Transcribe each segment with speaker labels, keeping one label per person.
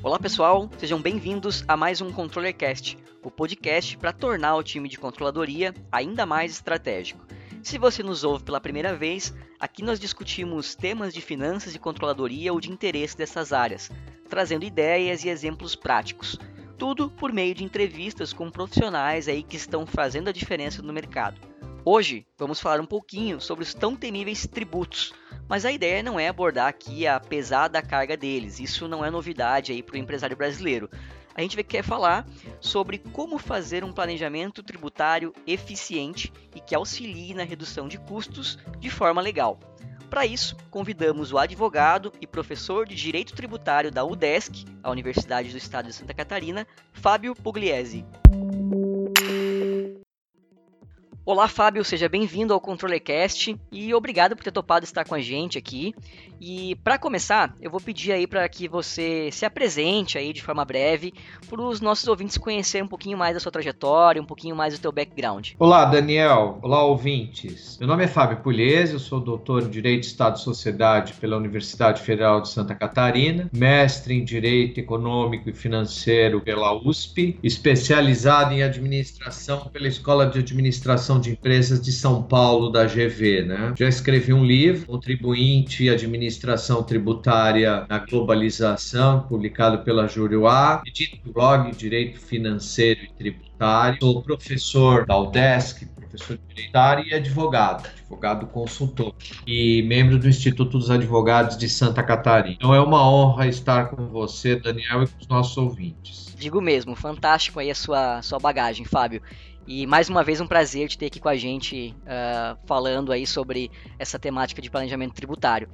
Speaker 1: Olá pessoal, sejam bem-vindos a mais um ControllerCast, o podcast para tornar o time de controladoria ainda mais estratégico. Se você nos ouve pela primeira vez, aqui nós discutimos temas de finanças e controladoria ou de interesse dessas áreas, trazendo ideias e exemplos práticos. Tudo por meio de entrevistas com profissionais aí que estão fazendo a diferença no mercado. Hoje vamos falar um pouquinho sobre os tão temíveis tributos, mas a ideia não é abordar aqui a pesada carga deles, isso não é novidade aí para o empresário brasileiro. A gente quer falar sobre como fazer um planejamento tributário eficiente e que auxilie na redução de custos de forma legal. Para isso, convidamos o advogado e professor de Direito Tributário da UDESC, a Universidade do Estado de Santa Catarina, Fábio Pugliese. Olá, Fábio, seja bem-vindo ao ControllerCast e obrigado por ter topado estar com a gente aqui. E para começar, eu vou pedir aí para que você se apresente aí de forma breve para os nossos ouvintes conhecerem um pouquinho mais da sua trajetória, um pouquinho mais do teu background.
Speaker 2: Olá, Daniel. Olá, ouvintes. Meu nome é Fábio Pugliese, eu sou doutor em Direito Estado e Sociedade pela Universidade Federal de Santa Catarina, mestre em Direito Econômico e Financeiro pela USP, especializado em Administração pela Escola de Administração de Empresas de São Paulo, da GV, né? Já escrevi um livro, Contribuinte e Administração Tributária na Globalização, publicado pela A. Edito blog Direito Financeiro e Tributário. Sou professor da UDESC, professor de direito e advogado, advogado consultor e membro do Instituto dos Advogados de Santa Catarina. Então é uma honra estar com você, Daniel, e com os nossos ouvintes.
Speaker 1: Digo mesmo, fantástico aí a sua, sua bagagem, Fábio. E mais uma vez um prazer te ter aqui com a gente uh, falando aí sobre essa temática de planejamento tributário.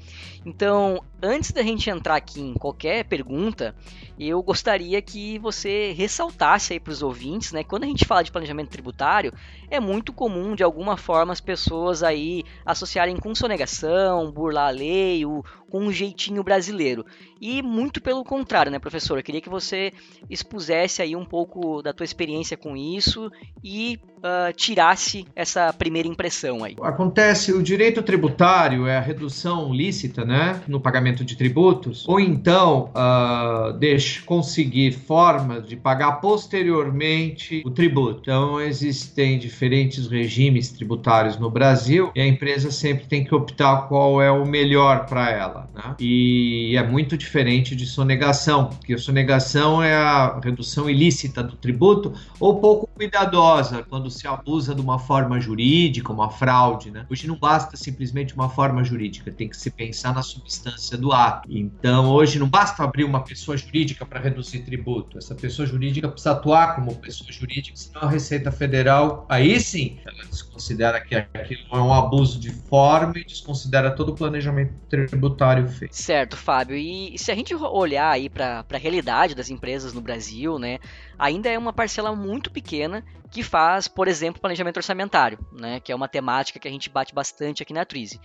Speaker 1: Então, antes da gente entrar aqui em qualquer pergunta, eu gostaria que você ressaltasse aí para os ouvintes, né? Quando a gente fala de planejamento tributário, é muito comum de alguma forma as pessoas aí associarem com sonegação, burlar a lei, o, com um jeitinho brasileiro. E muito pelo contrário, né, professor? Eu queria que você expusesse aí um pouco da tua experiência com isso e uh, tirasse essa primeira impressão aí.
Speaker 2: Acontece, o direito tributário é a redução lícita, né, no pagamento de tributos, ou então uh, deixa conseguir formas de pagar posteriormente o tributo. Então existem diferentes regimes tributários no Brasil e a empresa sempre tem que optar qual é o melhor para ela, né? E é muito diferente de sonegação, porque a sonegação é a redução ilícita do tributo ou pouco cuidadosa quando se abusa de uma forma jurídica, uma fraude, né? Hoje não basta simplesmente uma forma jurídica, tem que se pensar na substância do ato. Então, hoje não basta abrir uma pessoa jurídica para reduzir tributo. Essa pessoa jurídica precisa atuar como pessoa jurídica, senão a Receita Federal, aí sim, ela desconsidera que aquilo é um abuso de forma e desconsidera todo o planejamento tributário feito.
Speaker 1: Certo, Fábio. E se a gente olhar aí para a realidade das empresas no Brasil, né, ainda é uma parcela muito pequena que faz, por exemplo, planejamento orçamentário, né, que é uma temática que a gente bate bastante aqui na Trize.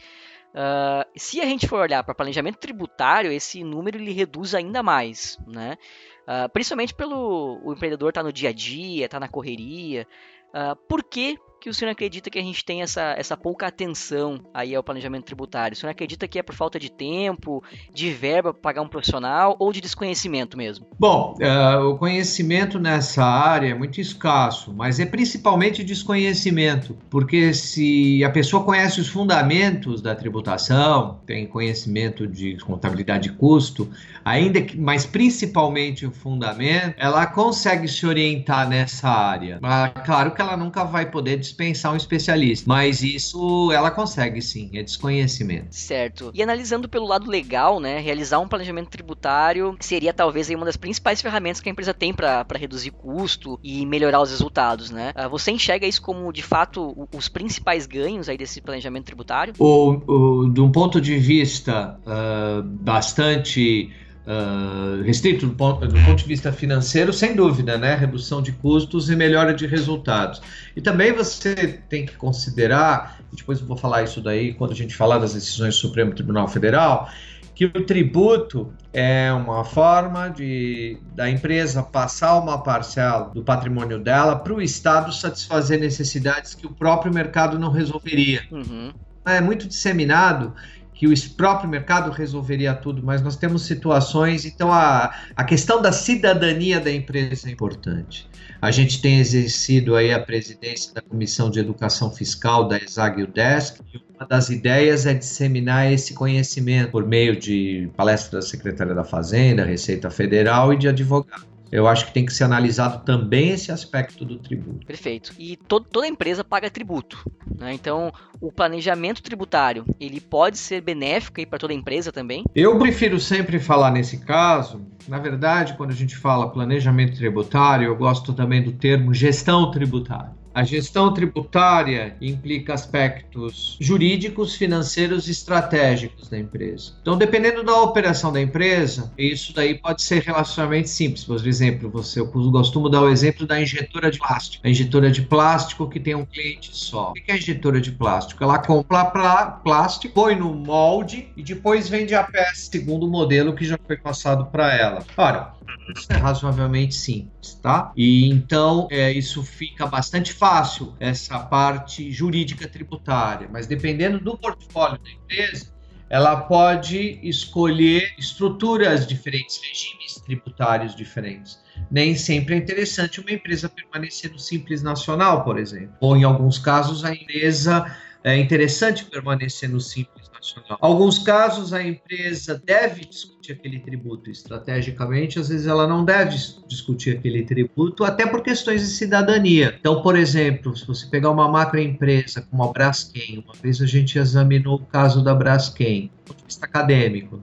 Speaker 1: Uh, se a gente for olhar para planejamento tributário, esse número ele reduz ainda mais, né? Uh, principalmente pelo o empreendedor estar tá no dia a dia, estar tá na correria. Uh, por que que o senhor acredita que a gente tem essa, essa pouca atenção aí ao planejamento tributário? O senhor acredita que é por falta de tempo, de verba para pagar um profissional ou de desconhecimento mesmo?
Speaker 2: Bom, uh, o conhecimento nessa área é muito escasso, mas é principalmente desconhecimento, porque se a pessoa conhece os fundamentos da tributação, tem conhecimento de contabilidade de custo, ainda que, mas principalmente o fundamento, ela consegue se orientar nessa área. Mas, claro que ela nunca vai poder dispensar um especialista. Mas isso ela consegue sim, é desconhecimento.
Speaker 1: Certo. E analisando pelo lado legal, né, realizar um planejamento tributário seria talvez uma das principais ferramentas que a empresa tem para reduzir custo e melhorar os resultados, né? Ah, você enxerga isso como de fato os principais ganhos aí desse planejamento tributário?
Speaker 2: O, o, de um ponto de vista uh, bastante uh, restrito do ponto, do ponto, de vista financeiro, sem dúvida, né? Redução de custos e melhora de resultados. E também você tem que considerar, e depois eu vou falar isso daí quando a gente falar das decisões do Supremo Tribunal Federal, que o tributo é uma forma de da empresa passar uma parcela do patrimônio dela para o Estado satisfazer necessidades que o próprio mercado não resolveria. Uhum. É muito disseminado que o próprio mercado resolveria tudo, mas nós temos situações, então a, a questão da cidadania da empresa é importante. A gente tem exercido aí a presidência da Comissão de Educação Fiscal da ESAG UDESC, e uma das ideias é disseminar esse conhecimento por meio de palestras da Secretaria da Fazenda, Receita Federal e de advogados eu acho que tem que ser analisado também esse aspecto do tributo.
Speaker 1: Perfeito. E to toda empresa paga tributo. Né? Então, o planejamento tributário, ele pode ser benéfico para toda empresa também?
Speaker 2: Eu prefiro sempre falar nesse caso. Na verdade, quando a gente fala planejamento tributário, eu gosto também do termo gestão tributária. A gestão tributária implica aspectos jurídicos, financeiros e estratégicos da empresa. Então, dependendo da operação da empresa, isso daí pode ser relativamente simples. Por exemplo, você, eu costumo dar o exemplo da injetora de plástico. A injetora de plástico que tem um cliente só. O que é a injetora de plástico? Ela compra plástico, põe no molde e depois vende a peça segundo o modelo que já foi passado para ela. Ora, é razoavelmente simples, tá? E então é, isso fica bastante fácil, essa parte jurídica tributária, mas dependendo do portfólio da empresa, ela pode escolher estruturas diferentes, regimes tributários diferentes. Nem sempre é interessante uma empresa permanecer no Simples Nacional, por exemplo. Ou, em alguns casos, a empresa é interessante permanecer no Simples nacional. Alguns casos a empresa deve discutir aquele tributo estrategicamente, às vezes ela não deve discutir aquele tributo, até por questões de cidadania. Então, por exemplo, se você pegar uma macroempresa como a Braskem, uma vez a gente examinou o caso da Braskem, do ponto de vista acadêmico,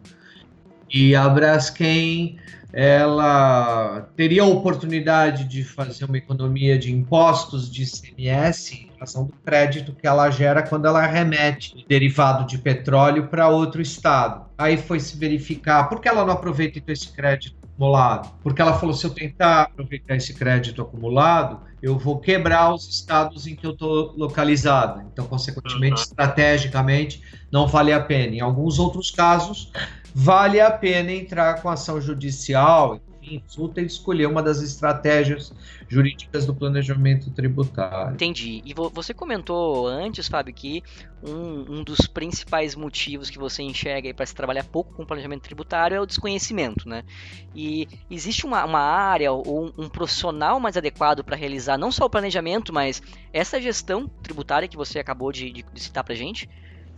Speaker 2: e a Braskem ela teria a oportunidade de fazer uma economia de impostos de ICMS em relação do crédito que ela gera quando ela remete derivado de petróleo para outro estado. Aí foi se verificar por que ela não aproveita esse crédito acumulado? Porque ela falou: se eu tentar aproveitar esse crédito acumulado, eu vou quebrar os estados em que eu estou localizado. Então, consequentemente, uhum. estrategicamente, não vale a pena. Em alguns outros casos, vale a pena entrar com ação judicial, consulta e escolher uma das estratégias jurídicas do planejamento tributário.
Speaker 1: Entendi. E você comentou antes, Fábio, que um, um dos principais motivos que você enxerga para se trabalhar pouco com planejamento tributário é o desconhecimento, né? E existe uma, uma área ou um, um profissional mais adequado para realizar não só o planejamento, mas essa gestão tributária que você acabou de, de citar para gente?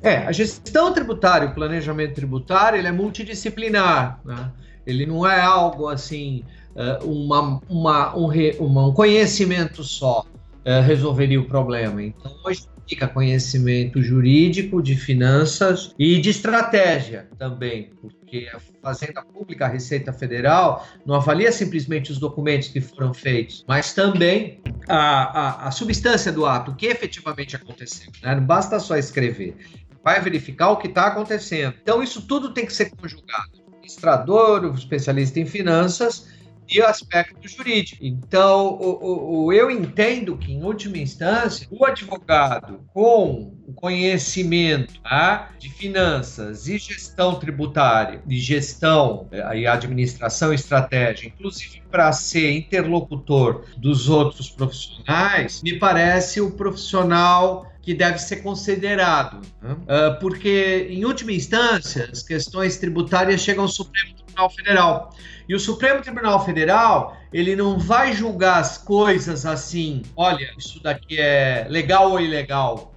Speaker 2: É, a gestão tributária, o planejamento tributário, ele é multidisciplinar. Né? Ele não é algo assim, eh, uma, uma, um, re, uma, um conhecimento só uh, resolveria o problema. Então, hoje fica conhecimento jurídico, de finanças e de estratégia também, porque a Fazenda Pública, a Receita Federal, não avalia simplesmente os documentos que foram feitos, mas também a, a, a substância do ato, o que efetivamente aconteceu. Né? Não basta só escrever vai verificar o que está acontecendo. Então, isso tudo tem que ser conjugado. Administrador, o especialista em finanças e o aspecto jurídico. Então, o, o, eu entendo que, em última instância, o advogado com o conhecimento tá, de finanças e gestão tributária, de gestão eh, e administração e estratégia, inclusive para ser interlocutor dos outros profissionais, me parece o profissional que deve ser considerado, né? uh, porque, em última instância, as questões tributárias chegam ao Supremo Tribunal Federal. E o Supremo Tribunal Federal, ele não vai julgar as coisas assim, olha, isso daqui é legal ou ilegal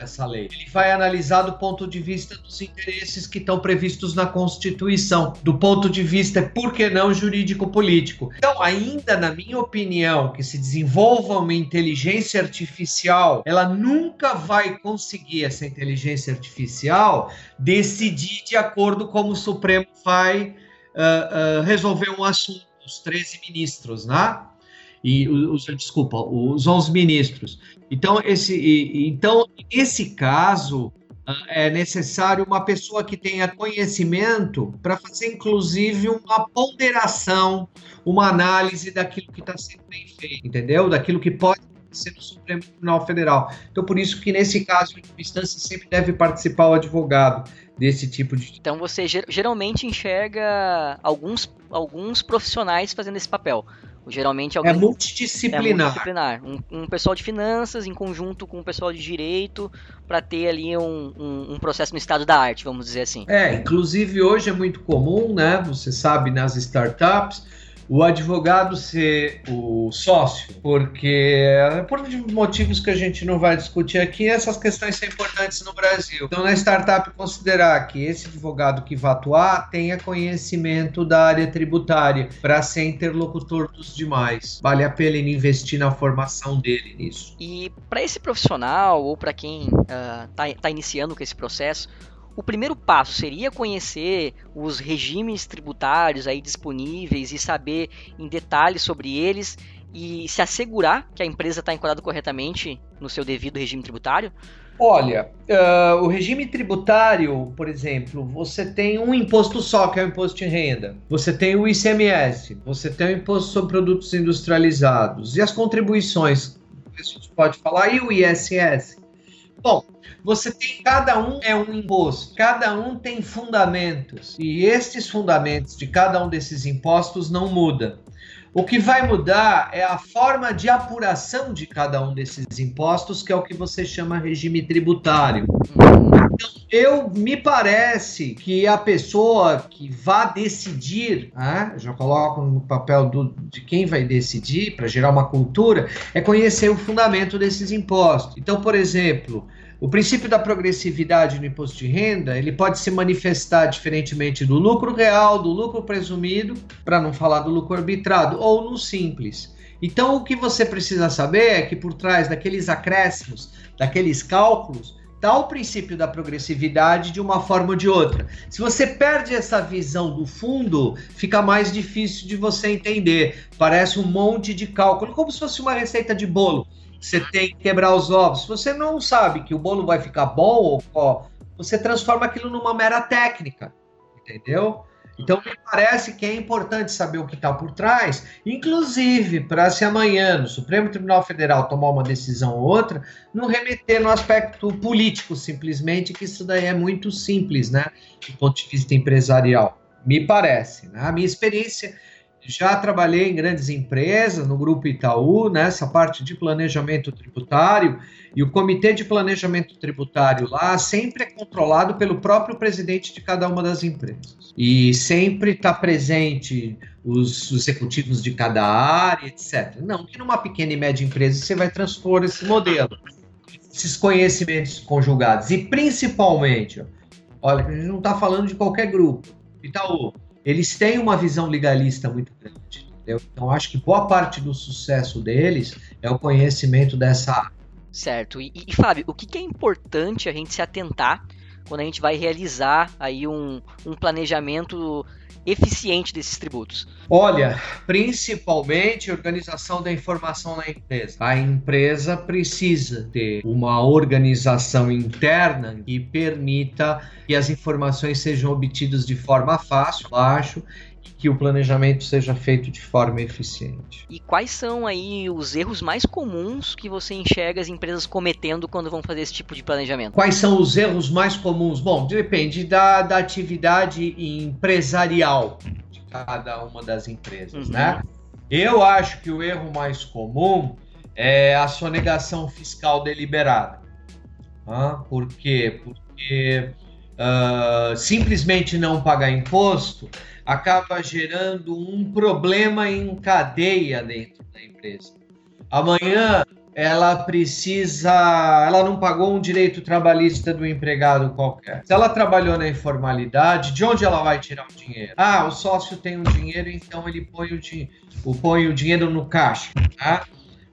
Speaker 2: essa lei. Ele vai analisar do ponto de vista dos interesses que estão previstos na Constituição, do ponto de vista, por que não, jurídico-político. Então, ainda na minha opinião, que se desenvolva uma inteligência artificial, ela nunca vai conseguir, essa inteligência artificial, decidir de acordo como o Supremo vai uh, uh, resolver um assunto, os 13 ministros, né? E os, desculpa, os 11 ministros. Então, esse, então, nesse caso, ah, é necessário uma pessoa que tenha conhecimento para fazer, inclusive, uma ponderação, uma análise daquilo que está sendo bem feito, entendeu? Daquilo que pode acontecer no Supremo Tribunal Federal. Então, por isso que nesse caso, em instância, sempre deve participar o advogado desse tipo de.
Speaker 1: Então, você geralmente enxerga alguns, alguns profissionais fazendo esse papel. Geralmente
Speaker 2: alguém, é multidisciplinar. É
Speaker 1: multidisciplinar. Um, um, pessoal de finanças em conjunto com um pessoal de direito para ter ali um, um, um, processo no estado da arte, vamos dizer assim.
Speaker 2: É, inclusive hoje é muito comum, né? Você sabe, nas startups, o advogado ser o sócio, porque por motivos que a gente não vai discutir aqui, essas questões são importantes no Brasil. Então, na startup, considerar que esse advogado que vai atuar tenha conhecimento da área tributária para ser interlocutor dos demais. Vale a pena investir na formação dele nisso.
Speaker 1: E para esse profissional ou para quem está uh, tá iniciando com esse processo, o primeiro passo seria conhecer os regimes tributários aí disponíveis e saber em detalhes sobre eles e se assegurar que a empresa está enquadrada corretamente no seu devido regime tributário?
Speaker 2: Olha, uh, o regime tributário, por exemplo, você tem um imposto só, que é o imposto de renda. Você tem o ICMS, você tem o imposto sobre produtos industrializados e as contribuições, a gente pode falar, e o ISS. Bom, você tem cada um é um imposto, cada um tem fundamentos e estes fundamentos de cada um desses impostos não mudam. O que vai mudar é a forma de apuração de cada um desses impostos, que é o que você chama regime tributário. Então, eu me parece que a pessoa que vá decidir, né, já coloco no papel do, de quem vai decidir para gerar uma cultura, é conhecer o fundamento desses impostos. Então, por exemplo, o princípio da progressividade no imposto de renda, ele pode se manifestar diferentemente do lucro real, do lucro presumido, para não falar do lucro arbitrado, ou no simples. Então, o que você precisa saber é que por trás daqueles acréscimos, daqueles cálculos, está o princípio da progressividade de uma forma ou de outra. Se você perde essa visão do fundo, fica mais difícil de você entender. Parece um monte de cálculo, como se fosse uma receita de bolo. Você tem que quebrar os ovos. Se você não sabe que o bolo vai ficar bom, ó, você transforma aquilo numa mera técnica, entendeu? Então me parece que é importante saber o que está por trás, inclusive para se amanhã no Supremo Tribunal Federal tomar uma decisão ou outra, não remeter no aspecto político simplesmente, que isso daí é muito simples, né? Do ponto de vista empresarial. Me parece. Né? A minha experiência já trabalhei em grandes empresas, no Grupo Itaú, nessa parte de planejamento tributário, e o comitê de planejamento tributário lá sempre é controlado pelo próprio presidente de cada uma das empresas. E sempre está presente os executivos de cada área, etc. Não que numa pequena e média empresa você vai transpor esse modelo, esses conhecimentos conjugados. E principalmente, olha, a gente não está falando de qualquer grupo. Itaú, eles têm uma visão legalista muito grande. Entendeu? Então, acho que boa parte do sucesso deles é o conhecimento dessa.
Speaker 1: Certo. E, e Fábio, o que, que é importante a gente se atentar quando a gente vai realizar aí um, um planejamento eficiente desses tributos?
Speaker 2: Olha, principalmente organização da informação na empresa. A empresa precisa ter uma organização interna que permita que as informações sejam obtidas de forma fácil, baixo que o planejamento seja feito de forma eficiente.
Speaker 1: E quais são aí os erros mais comuns que você enxerga as empresas cometendo quando vão fazer esse tipo de planejamento?
Speaker 2: Quais são os erros mais comuns? Bom, depende da, da atividade empresarial de cada uma das empresas, uhum. né? Eu acho que o erro mais comum é a sonegação fiscal deliberada. Ah, por quê? Porque uh, simplesmente não pagar imposto acaba gerando um problema em cadeia dentro da empresa. Amanhã ela precisa, ela não pagou um direito trabalhista do empregado qualquer. Se ela trabalhou na informalidade, de onde ela vai tirar o dinheiro? Ah, o sócio tem um dinheiro, então ele põe o, di põe o dinheiro no caixa. Tá?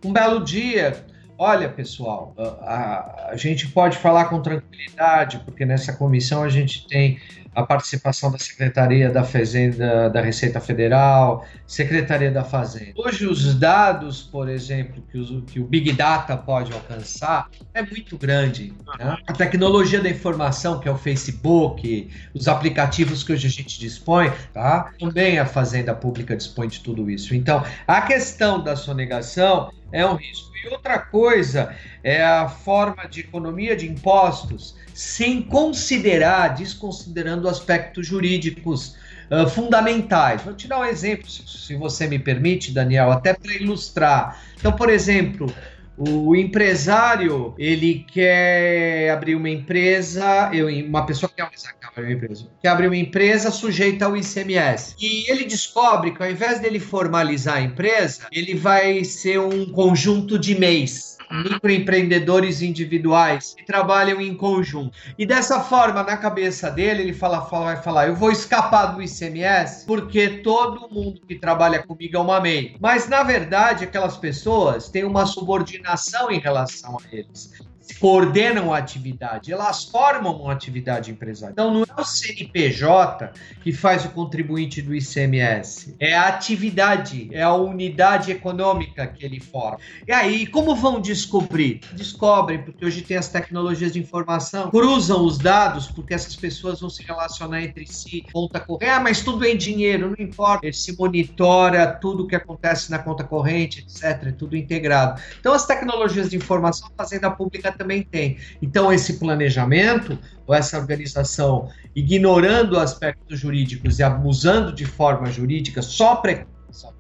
Speaker 2: Um belo dia, olha pessoal, a, a, a gente pode falar com tranquilidade, porque nessa comissão a gente tem a participação da Secretaria da Fazenda, da Receita Federal, Secretaria da Fazenda. Hoje, os dados, por exemplo, que, os, que o Big Data pode alcançar é muito grande. Né? A tecnologia da informação, que é o Facebook, os aplicativos que hoje a gente dispõe, tá? também a Fazenda Pública dispõe de tudo isso. Então, a questão da sonegação é um risco. E outra coisa é a forma de economia de impostos sem considerar, desconsiderando aspectos jurídicos uh, fundamentais. Vou te dar um exemplo, se você me permite, Daniel, até para ilustrar. Então, por exemplo, o empresário, ele quer abrir uma empresa, eu, uma pessoa que quer abrir uma empresa, quer abrir uma empresa sujeita ao ICMS. E ele descobre que ao invés dele formalizar a empresa, ele vai ser um conjunto de mês microempreendedores individuais que trabalham em conjunto. E dessa forma, na cabeça dele, ele fala, fala, vai falar: eu vou escapar do ICMS porque todo mundo que trabalha comigo é uma MEI. Mas na verdade, aquelas pessoas têm uma subordinação em relação a eles coordenam a atividade, elas formam uma atividade empresarial. Então não é o CNPJ que faz o contribuinte do ICMS, é a atividade, é a unidade econômica que ele forma. E aí, como vão descobrir? Descobrem, porque hoje tem as tecnologias de informação, cruzam os dados, porque essas pessoas vão se relacionar entre si, conta corrente, ah, mas tudo é dinheiro, não importa. Ele se monitora tudo o que acontece na conta corrente, etc, é tudo integrado. Então as tecnologias de informação, a Fazenda Pública também tem. Então, esse planejamento, ou essa organização, ignorando aspectos jurídicos e abusando de forma jurídica só para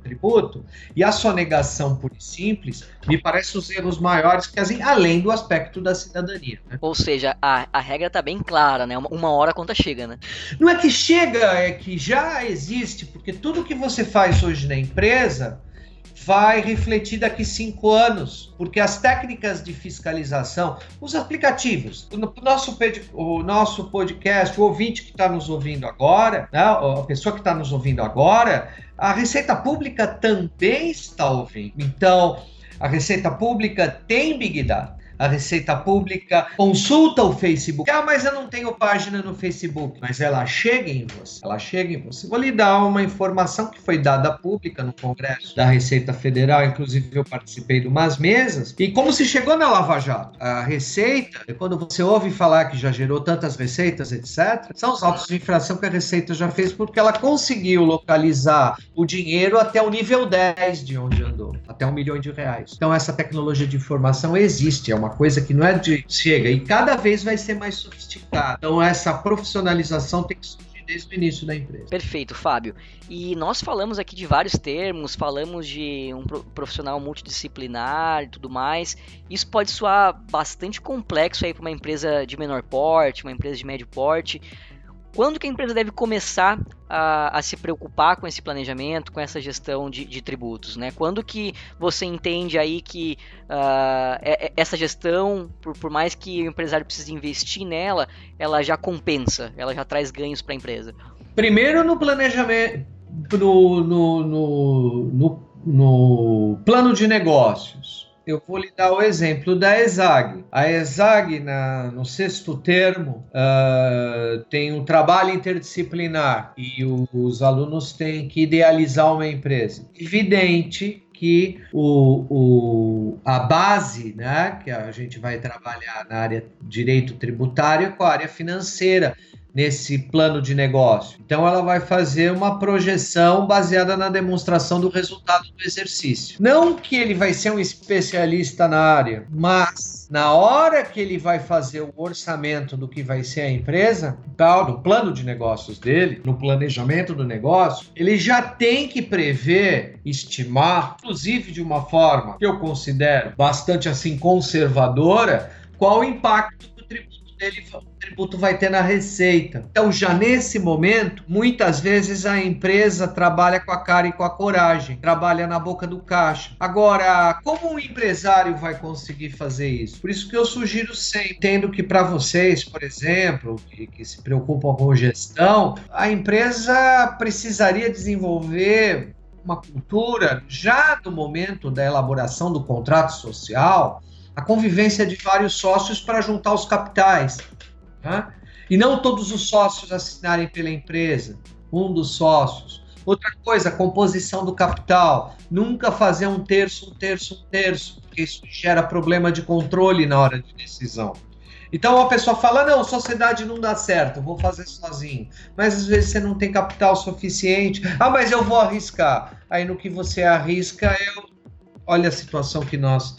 Speaker 2: tributo e a sonegação pura e simples me parece os erros maiores que assim, além do aspecto da cidadania. Né?
Speaker 1: Ou seja, a, a regra está bem clara, né? Uma, uma, hora a conta chega, né?
Speaker 2: Não é que chega, é que já existe, porque tudo que você faz hoje na empresa vai refletir daqui cinco anos, porque as técnicas de fiscalização, os aplicativos, o nosso, o nosso podcast, o ouvinte que está nos ouvindo agora, né, a pessoa que está nos ouvindo agora, a Receita Pública também está ouvindo. Então, a Receita Pública tem Big Data a Receita Pública, consulta o Facebook. Ah, mas eu não tenho página no Facebook. Mas ela chega em você. Ela chega em você. Vou lhe dar uma informação que foi dada pública no Congresso da Receita Federal. Inclusive, eu participei de umas mesas. E como se chegou na Lava Jato? A Receita, quando você ouve falar que já gerou tantas receitas, etc., são os autos de infração que a Receita já fez porque ela conseguiu localizar o dinheiro até o nível 10 de onde andou, até um milhão de reais. Então, essa tecnologia de informação existe, é uma uma coisa que não é de chega e cada vez vai ser mais sofisticada. Então essa profissionalização tem que surgir desde o início da empresa.
Speaker 1: Perfeito, Fábio. E nós falamos aqui de vários termos, falamos de um profissional multidisciplinar e tudo mais. Isso pode soar bastante complexo aí para uma empresa de menor porte, uma empresa de médio porte. Quando que a empresa deve começar a, a se preocupar com esse planejamento, com essa gestão de, de tributos? Né? Quando que você entende aí que uh, essa gestão, por, por mais que o empresário precise investir nela, ela já compensa, ela já traz ganhos para a empresa?
Speaker 2: Primeiro no planejamento, no, no, no, no plano de negócios eu vou lhe dar o exemplo da ESAG. A ESAG, na, no sexto termo, uh, tem um trabalho interdisciplinar e o, os alunos têm que idealizar uma empresa. Evidente que o, o, a base, né, que a gente vai trabalhar na área direito tributário, com a área financeira, nesse plano de negócio. Então ela vai fazer uma projeção baseada na demonstração do resultado do exercício. Não que ele vai ser um especialista na área, mas na hora que ele vai fazer o orçamento do que vai ser a empresa, no plano de negócios dele, no planejamento do negócio, ele já tem que prever, estimar, inclusive de uma forma que eu considero bastante assim conservadora, qual o impacto do tributo dele tributo vai ter na receita. Então, já nesse momento, muitas vezes a empresa trabalha com a cara e com a coragem, trabalha na boca do caixa. Agora, como um empresário vai conseguir fazer isso? Por isso que eu sugiro sempre, tendo que para vocês, por exemplo, que, que se preocupam com gestão, a empresa precisaria desenvolver uma cultura já no momento da elaboração do contrato social, a convivência de vários sócios para juntar os capitais. Tá? E não todos os sócios assinarem pela empresa, um dos sócios. Outra coisa, composição do capital. Nunca fazer um terço, um terço, um terço, porque isso gera problema de controle na hora de decisão. Então a pessoa fala: não, sociedade não dá certo, vou fazer sozinho. Mas às vezes você não tem capital suficiente. Ah, mas eu vou arriscar. Aí no que você arrisca, eu... olha a situação que nós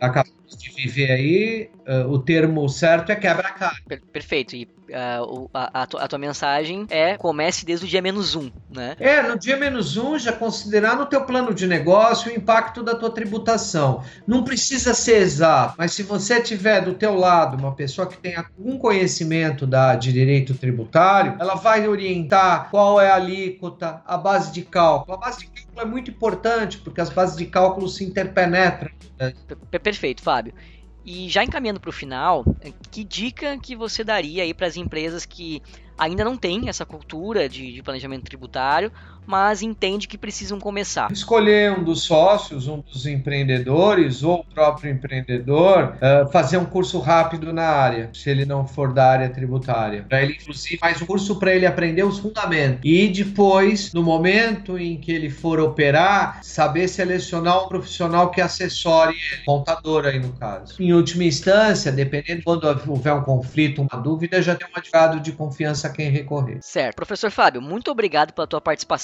Speaker 2: acabamos de viver aí. Uh, o termo certo é quebra-cara.
Speaker 1: Perfeito. E uh, a, a, tua, a, tua mensagem é comece desde o dia menos um, né?
Speaker 2: É, no dia menos um já considerar no teu plano de negócio o impacto da tua tributação. Não precisa ser exato, mas se você tiver do teu lado uma pessoa que tenha algum conhecimento da, de direito tributário, ela vai orientar qual é a alíquota, a base de cálculo. A base de cálculo é muito importante porque as bases de cálculo se interpenetram.
Speaker 1: Perfeito, Fábio. E já encaminhando para o final, que dica que você daria aí para as empresas que ainda não têm essa cultura de, de, planejamento tributário, mas entende que precisam começar?
Speaker 2: Escolher um dos sócios, um dos empreendedores ou o próprio empreendedor, uh, fazer um curso rápido na área, se ele não for da área tributária. Para ele, inclusive, faz um curso para ele aprender os fundamentos. E depois, no momento em que ele for operar, saber selecionar um profissional que assessore ele, contador aí no caso. Em última instância, dependendo quando houver um conflito, uma dúvida, já tem um advogado de confiança a quem recorrer.
Speaker 1: Certo. Professor Fábio, muito obrigado pela tua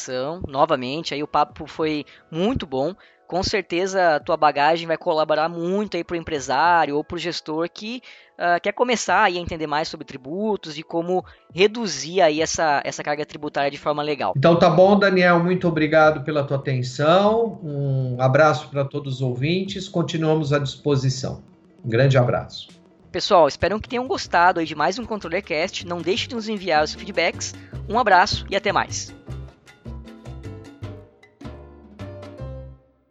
Speaker 1: participação novamente. Aí o papo foi muito bom. Com certeza a tua bagagem vai colaborar muito aí para o empresário ou para o gestor que uh, quer começar a entender mais sobre tributos e como reduzir aí essa, essa carga tributária de forma legal.
Speaker 2: Então tá bom, Daniel, muito obrigado pela tua atenção. Um abraço para todos os ouvintes. Continuamos à disposição. Um grande abraço.
Speaker 1: Pessoal, espero que tenham gostado de mais um ControllerCast. Não deixe de nos enviar os feedbacks. Um abraço e até mais.